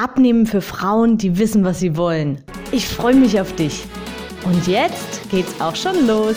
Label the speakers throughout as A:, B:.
A: Abnehmen für Frauen, die wissen, was sie wollen. Ich freue mich auf dich. Und jetzt geht's auch schon los.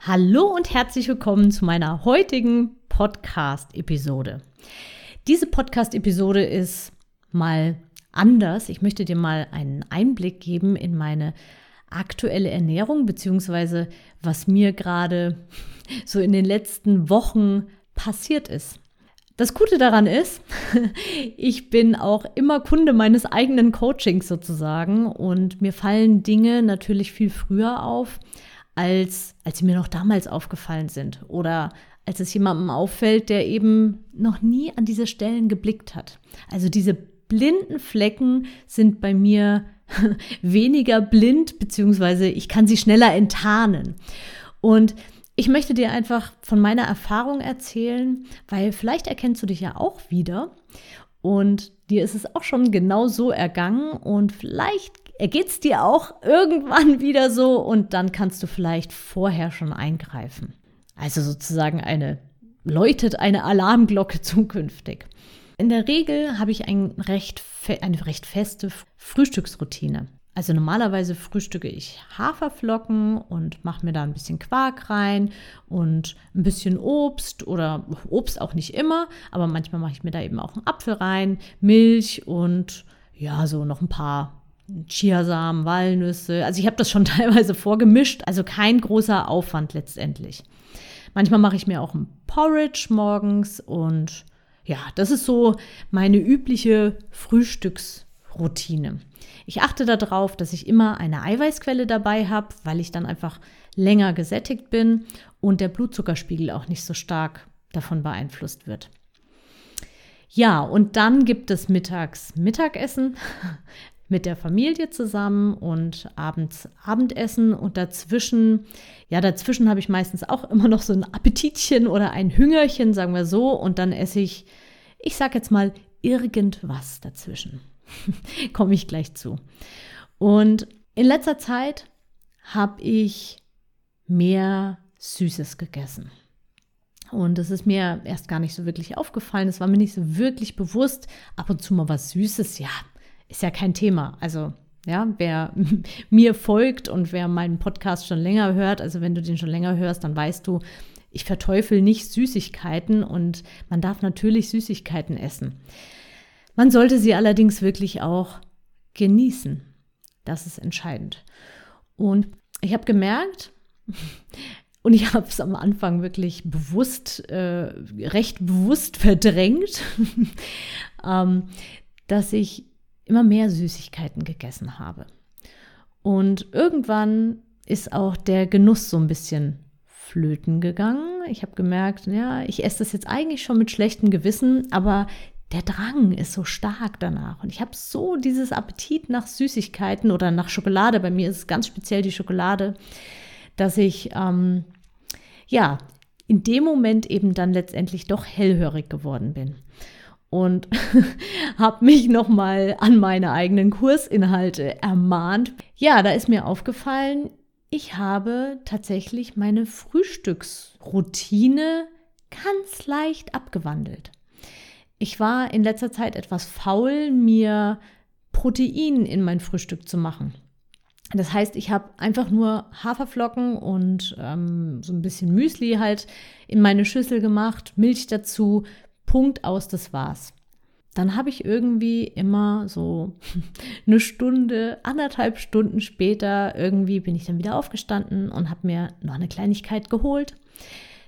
A: Hallo und herzlich willkommen zu meiner heutigen Podcast-Episode. Diese Podcast-Episode ist mal anders. Ich möchte dir mal einen Einblick geben in meine aktuelle Ernährung, beziehungsweise was mir gerade so in den letzten Wochen passiert ist. Das Gute daran ist, ich bin auch immer Kunde meines eigenen Coachings sozusagen und mir fallen Dinge natürlich viel früher auf, als, als sie mir noch damals aufgefallen sind oder als es jemandem auffällt, der eben noch nie an diese Stellen geblickt hat. Also diese blinden Flecken sind bei mir weniger blind, beziehungsweise ich kann sie schneller enttarnen. Und ich möchte dir einfach von meiner Erfahrung erzählen, weil vielleicht erkennst du dich ja auch wieder und dir ist es auch schon genau so ergangen und vielleicht ergeht es dir auch irgendwann wieder so und dann kannst du vielleicht vorher schon eingreifen. Also sozusagen eine läutet eine Alarmglocke zukünftig. In der Regel habe ich ein recht eine recht feste Frühstücksroutine. Also normalerweise frühstücke ich Haferflocken und mache mir da ein bisschen Quark rein und ein bisschen Obst oder Obst auch nicht immer, aber manchmal mache ich mir da eben auch einen Apfel rein, Milch und ja, so noch ein paar Chiasamen, Walnüsse. Also ich habe das schon teilweise vorgemischt, also kein großer Aufwand letztendlich. Manchmal mache ich mir auch ein Porridge morgens und ja, das ist so meine übliche Frühstücksroutine. Ich achte darauf, dass ich immer eine Eiweißquelle dabei habe, weil ich dann einfach länger gesättigt bin und der Blutzuckerspiegel auch nicht so stark davon beeinflusst wird. Ja, und dann gibt es mittags Mittagessen mit der Familie zusammen und abends Abendessen und dazwischen, ja, dazwischen habe ich meistens auch immer noch so ein Appetitchen oder ein Hüngerchen, sagen wir so, und dann esse ich, ich sage jetzt mal, irgendwas dazwischen. Komme ich gleich zu. Und in letzter Zeit habe ich mehr Süßes gegessen. Und es ist mir erst gar nicht so wirklich aufgefallen. Es war mir nicht so wirklich bewusst. Ab und zu mal was Süßes, ja, ist ja kein Thema. Also, ja, wer mir folgt und wer meinen Podcast schon länger hört, also wenn du den schon länger hörst, dann weißt du, ich verteufel nicht Süßigkeiten und man darf natürlich Süßigkeiten essen. Man sollte sie allerdings wirklich auch genießen. Das ist entscheidend. Und ich habe gemerkt, und ich habe es am Anfang wirklich bewusst, äh, recht bewusst verdrängt, ähm, dass ich immer mehr Süßigkeiten gegessen habe. Und irgendwann ist auch der Genuss so ein bisschen flöten gegangen. Ich habe gemerkt, ja, ich esse das jetzt eigentlich schon mit schlechtem Gewissen, aber der Drang ist so stark danach. Und ich habe so dieses Appetit nach Süßigkeiten oder nach Schokolade. Bei mir ist es ganz speziell die Schokolade, dass ich ähm, ja in dem Moment eben dann letztendlich doch hellhörig geworden bin. Und habe mich nochmal an meine eigenen Kursinhalte ermahnt. Ja, da ist mir aufgefallen, ich habe tatsächlich meine Frühstücksroutine ganz leicht abgewandelt. Ich war in letzter Zeit etwas faul, mir Protein in mein Frühstück zu machen. Das heißt, ich habe einfach nur Haferflocken und ähm, so ein bisschen Müsli halt in meine Schüssel gemacht, Milch dazu, Punkt aus, das war's. Dann habe ich irgendwie immer so eine Stunde, anderthalb Stunden später, irgendwie bin ich dann wieder aufgestanden und habe mir noch eine Kleinigkeit geholt.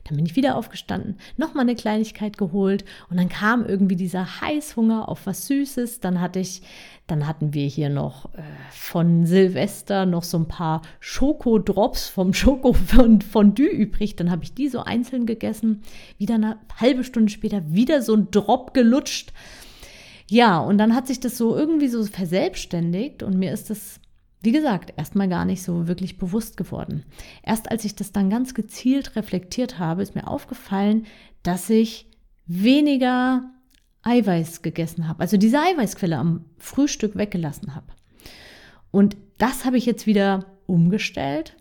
A: Dann bin ich wieder aufgestanden, nochmal eine Kleinigkeit geholt und dann kam irgendwie dieser Heißhunger auf was Süßes. Dann hatte ich, dann hatten wir hier noch äh, von Silvester noch so ein paar Schokodrops vom Schokofondue übrig. Dann habe ich die so einzeln gegessen. Wieder eine halbe Stunde später wieder so ein Drop gelutscht. Ja, und dann hat sich das so irgendwie so verselbstständigt und mir ist das, wie gesagt, erstmal gar nicht so wirklich bewusst geworden. Erst als ich das dann ganz gezielt reflektiert habe, ist mir aufgefallen, dass ich weniger Eiweiß gegessen habe, also diese Eiweißquelle am Frühstück weggelassen habe. Und das habe ich jetzt wieder umgestellt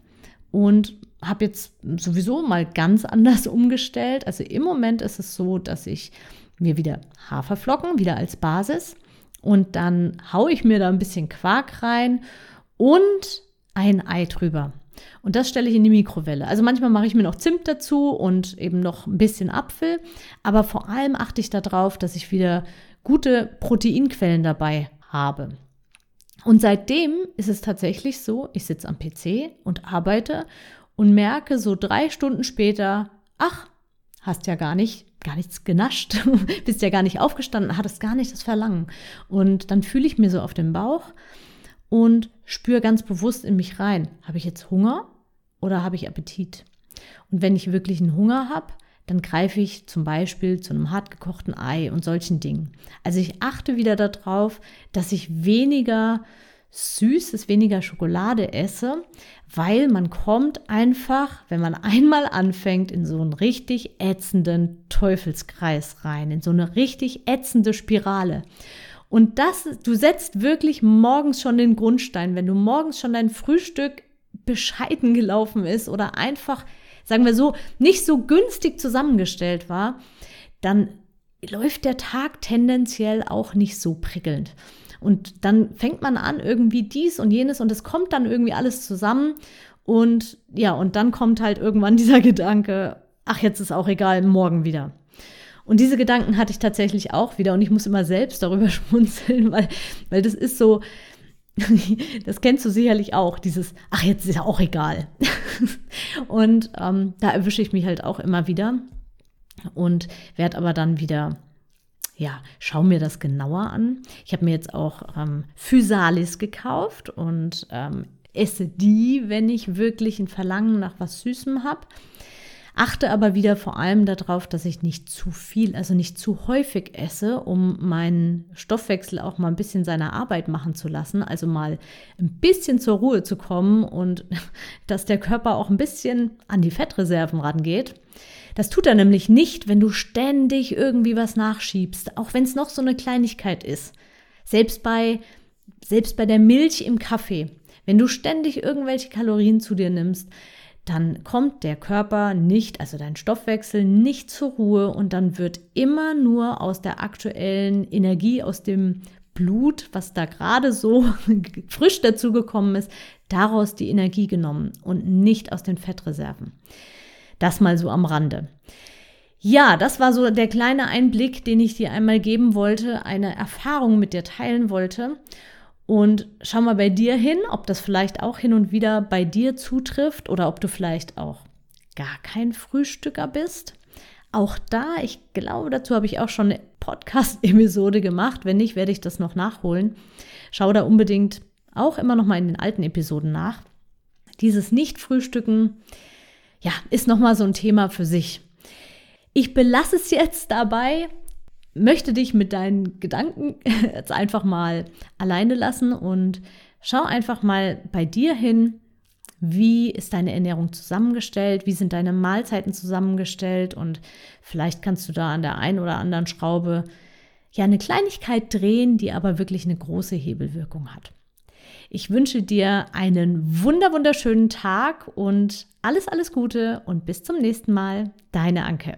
A: und habe jetzt sowieso mal ganz anders umgestellt. Also im Moment ist es so, dass ich mir wieder Haferflocken, wieder als Basis. Und dann haue ich mir da ein bisschen Quark rein und ein Ei drüber. Und das stelle ich in die Mikrowelle. Also manchmal mache ich mir noch Zimt dazu und eben noch ein bisschen Apfel. Aber vor allem achte ich darauf, dass ich wieder gute Proteinquellen dabei habe. Und seitdem ist es tatsächlich so, ich sitze am PC und arbeite und merke so drei Stunden später, ach, hast ja gar nicht, gar nichts genascht, bist ja gar nicht aufgestanden, hattest gar nicht das Verlangen. Und dann fühle ich mir so auf den Bauch und spüre ganz bewusst in mich rein, habe ich jetzt Hunger oder habe ich Appetit? Und wenn ich wirklich einen Hunger habe, dann greife ich zum Beispiel zu einem hartgekochten Ei und solchen Dingen. Also ich achte wieder darauf, dass ich weniger Süßes, weniger Schokolade esse, weil man kommt einfach, wenn man einmal anfängt, in so einen richtig ätzenden Teufelskreis rein, in so eine richtig ätzende Spirale. Und das, du setzt wirklich morgens schon den Grundstein, wenn du morgens schon dein Frühstück bescheiden gelaufen ist oder einfach, sagen wir so, nicht so günstig zusammengestellt war, dann läuft der Tag tendenziell auch nicht so prickelnd. Und dann fängt man an, irgendwie dies und jenes und es kommt dann irgendwie alles zusammen. Und ja, und dann kommt halt irgendwann dieser Gedanke, ach, jetzt ist auch egal, morgen wieder. Und diese Gedanken hatte ich tatsächlich auch wieder und ich muss immer selbst darüber schmunzeln, weil, weil das ist so, das kennst du sicherlich auch, dieses, ach, jetzt ist ja auch egal. und ähm, da erwische ich mich halt auch immer wieder und werde aber dann wieder ja, schau mir das genauer an. Ich habe mir jetzt auch ähm, Physalis gekauft und ähm, esse die, wenn ich wirklich ein Verlangen nach was Süßem habe. Achte aber wieder vor allem darauf, dass ich nicht zu viel, also nicht zu häufig esse, um meinen Stoffwechsel auch mal ein bisschen seiner Arbeit machen zu lassen, also mal ein bisschen zur Ruhe zu kommen und dass der Körper auch ein bisschen an die Fettreserven rangeht. Das tut er nämlich nicht, wenn du ständig irgendwie was nachschiebst, auch wenn es noch so eine Kleinigkeit ist. Selbst bei, selbst bei der Milch im Kaffee. Wenn du ständig irgendwelche Kalorien zu dir nimmst, dann kommt der Körper nicht, also dein Stoffwechsel nicht zur Ruhe und dann wird immer nur aus der aktuellen Energie, aus dem Blut, was da gerade so frisch dazugekommen ist, daraus die Energie genommen und nicht aus den Fettreserven. Das mal so am Rande. Ja, das war so der kleine Einblick, den ich dir einmal geben wollte, eine Erfahrung mit dir teilen wollte. Und schau mal bei dir hin, ob das vielleicht auch hin und wieder bei dir zutrifft oder ob du vielleicht auch gar kein Frühstücker bist. Auch da, ich glaube, dazu habe ich auch schon eine Podcast-Episode gemacht. Wenn nicht, werde ich das noch nachholen. Schau da unbedingt auch immer noch mal in den alten Episoden nach. Dieses Nicht-Frühstücken, ja, ist nochmal so ein Thema für sich. Ich belasse es jetzt dabei, möchte dich mit deinen Gedanken jetzt einfach mal alleine lassen und schau einfach mal bei dir hin, wie ist deine Ernährung zusammengestellt, wie sind deine Mahlzeiten zusammengestellt und vielleicht kannst du da an der einen oder anderen Schraube ja eine Kleinigkeit drehen, die aber wirklich eine große Hebelwirkung hat. Ich wünsche dir einen wunder wunderschönen Tag und alles, alles Gute und bis zum nächsten Mal. Deine Anke.